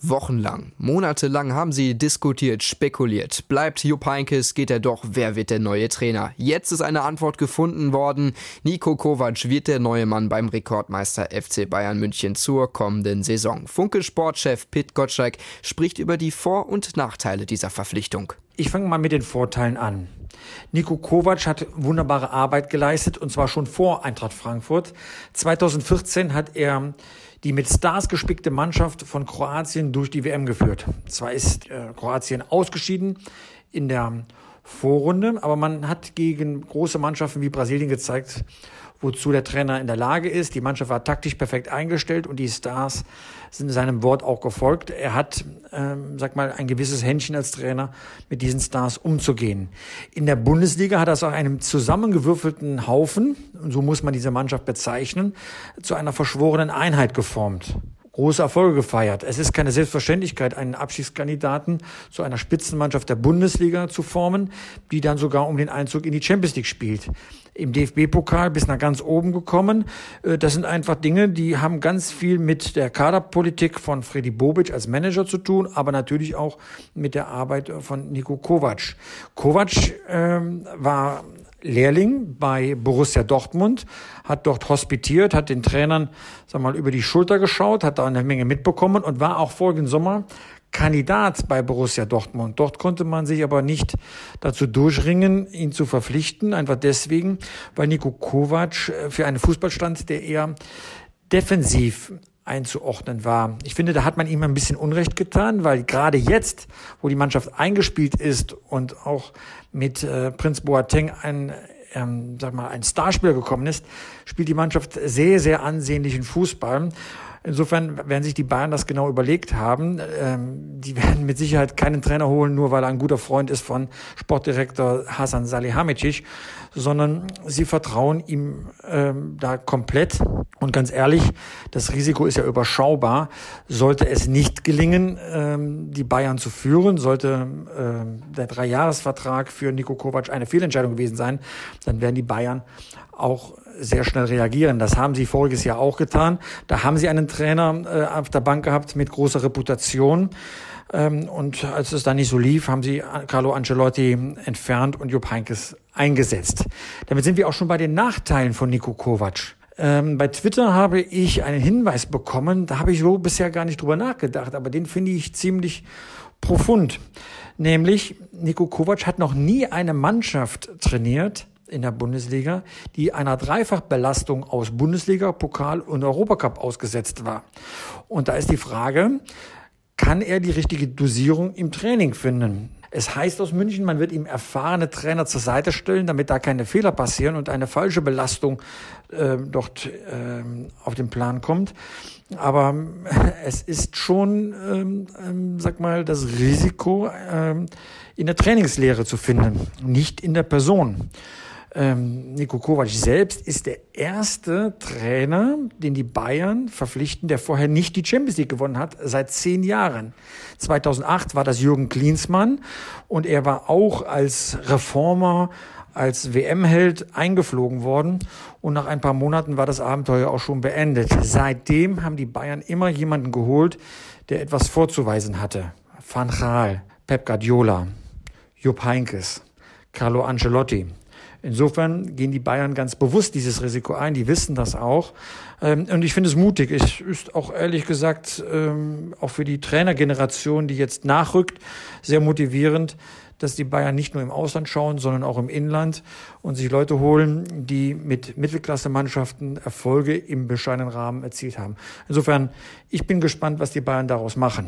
Wochenlang, monatelang haben sie diskutiert, spekuliert. Bleibt Jupp Heynckes, geht er doch, wer wird der neue Trainer? Jetzt ist eine Antwort gefunden worden. Nico Kovac wird der neue Mann beim Rekordmeister FC Bayern München zur kommenden Saison. Funke-Sportchef Pit Gottschalk spricht über die Vor- und Nachteile dieser Verpflichtung. Ich fange mal mit den Vorteilen an. Nico Kovac hat wunderbare Arbeit geleistet und zwar schon vor Eintracht Frankfurt. 2014 hat er die mit Stars gespickte Mannschaft von Kroatien durch die WM geführt. Zwar ist äh, Kroatien ausgeschieden in der Vorrunde, aber man hat gegen große Mannschaften wie Brasilien gezeigt, wozu der Trainer in der Lage ist. Die Mannschaft war taktisch perfekt eingestellt und die Stars sind seinem Wort auch gefolgt. Er hat, ähm, sag mal, ein gewisses Händchen als Trainer, mit diesen Stars umzugehen. In der Bundesliga hat er es auch einem zusammengewürfelten Haufen, und so muss man diese Mannschaft bezeichnen, zu einer verschworenen Einheit geformt große Erfolge gefeiert. Es ist keine Selbstverständlichkeit, einen Abschiedskandidaten zu einer Spitzenmannschaft der Bundesliga zu formen, die dann sogar um den Einzug in die Champions League spielt. Im DFB-Pokal bis nach ganz oben gekommen. Äh, das sind einfach Dinge, die haben ganz viel mit der Kaderpolitik von Freddy Bobic als Manager zu tun, aber natürlich auch mit der Arbeit von Nico Kovac. Kovac ähm, war Lehrling bei Borussia Dortmund, hat dort hospitiert, hat den Trainern, sag mal, über die Schulter geschaut, hat da eine Menge mitbekommen und war auch vorigen Sommer Kandidat bei Borussia Dortmund. Dort konnte man sich aber nicht dazu durchringen, ihn zu verpflichten, einfach deswegen, weil Nico Kovac äh, für einen Fußball stand, der eher defensiv einzuordnen war. Ich finde, da hat man ihm ein bisschen Unrecht getan, weil gerade jetzt, wo die Mannschaft eingespielt ist und auch mit äh, Prinz Boateng ein ähm, sag mal, ein Starspieler gekommen ist, spielt die Mannschaft sehr, sehr ansehnlichen Fußball. Insofern werden sich die Bayern das genau überlegt haben. Ähm, die werden mit Sicherheit keinen Trainer holen, nur weil er ein guter Freund ist von Sportdirektor Hasan Salihamidzic, sondern sie vertrauen ihm ähm, da komplett. Und ganz ehrlich, das Risiko ist ja überschaubar. Sollte es nicht gelingen, ähm, die Bayern zu führen, sollte ähm, der Dreijahresvertrag für Nico Kovac eine Fehlentscheidung gewesen sein, dann werden die Bayern auch sehr schnell reagieren. Das haben sie voriges Jahr auch getan. Da haben sie einen Trainer äh, auf der Bank gehabt mit großer Reputation. Ähm, und als es dann nicht so lief, haben sie Carlo Ancelotti entfernt und Jupp Heynckes eingesetzt. Damit sind wir auch schon bei den Nachteilen von Nico Kovac. Ähm, bei Twitter habe ich einen Hinweis bekommen, da habe ich so bisher gar nicht drüber nachgedacht, aber den finde ich ziemlich profund. Nämlich, Nico Kovac hat noch nie eine Mannschaft trainiert, in der Bundesliga, die einer Dreifachbelastung aus Bundesliga, Pokal und Europacup ausgesetzt war. Und da ist die Frage, kann er die richtige Dosierung im Training finden? Es heißt aus München, man wird ihm erfahrene Trainer zur Seite stellen, damit da keine Fehler passieren und eine falsche Belastung äh, dort äh, auf den Plan kommt. Aber es ist schon, ähm, ähm, sag mal, das Risiko, ähm, in der Trainingslehre zu finden, nicht in der Person ähm, Niko Kovac selbst ist der erste Trainer, den die Bayern verpflichten, der vorher nicht die Champions League gewonnen hat, seit zehn Jahren. 2008 war das Jürgen Klinsmann und er war auch als Reformer als WM-Held eingeflogen worden und nach ein paar Monaten war das Abenteuer auch schon beendet. Seitdem haben die Bayern immer jemanden geholt, der etwas vorzuweisen hatte. Van Gaal, Pep Guardiola, Jupp Heynckes, Carlo Ancelotti. Insofern gehen die Bayern ganz bewusst dieses Risiko ein. Die wissen das auch. Ähm, und ich finde es mutig. Es ist auch ehrlich gesagt ähm, auch für die Trainergeneration, die jetzt nachrückt, sehr motivierend, dass die Bayern nicht nur im Ausland schauen, sondern auch im Inland und sich Leute holen, die mit Mittelklasse-Mannschaften Erfolge im bescheidenen Rahmen erzielt haben. Insofern, ich bin gespannt, was die Bayern daraus machen.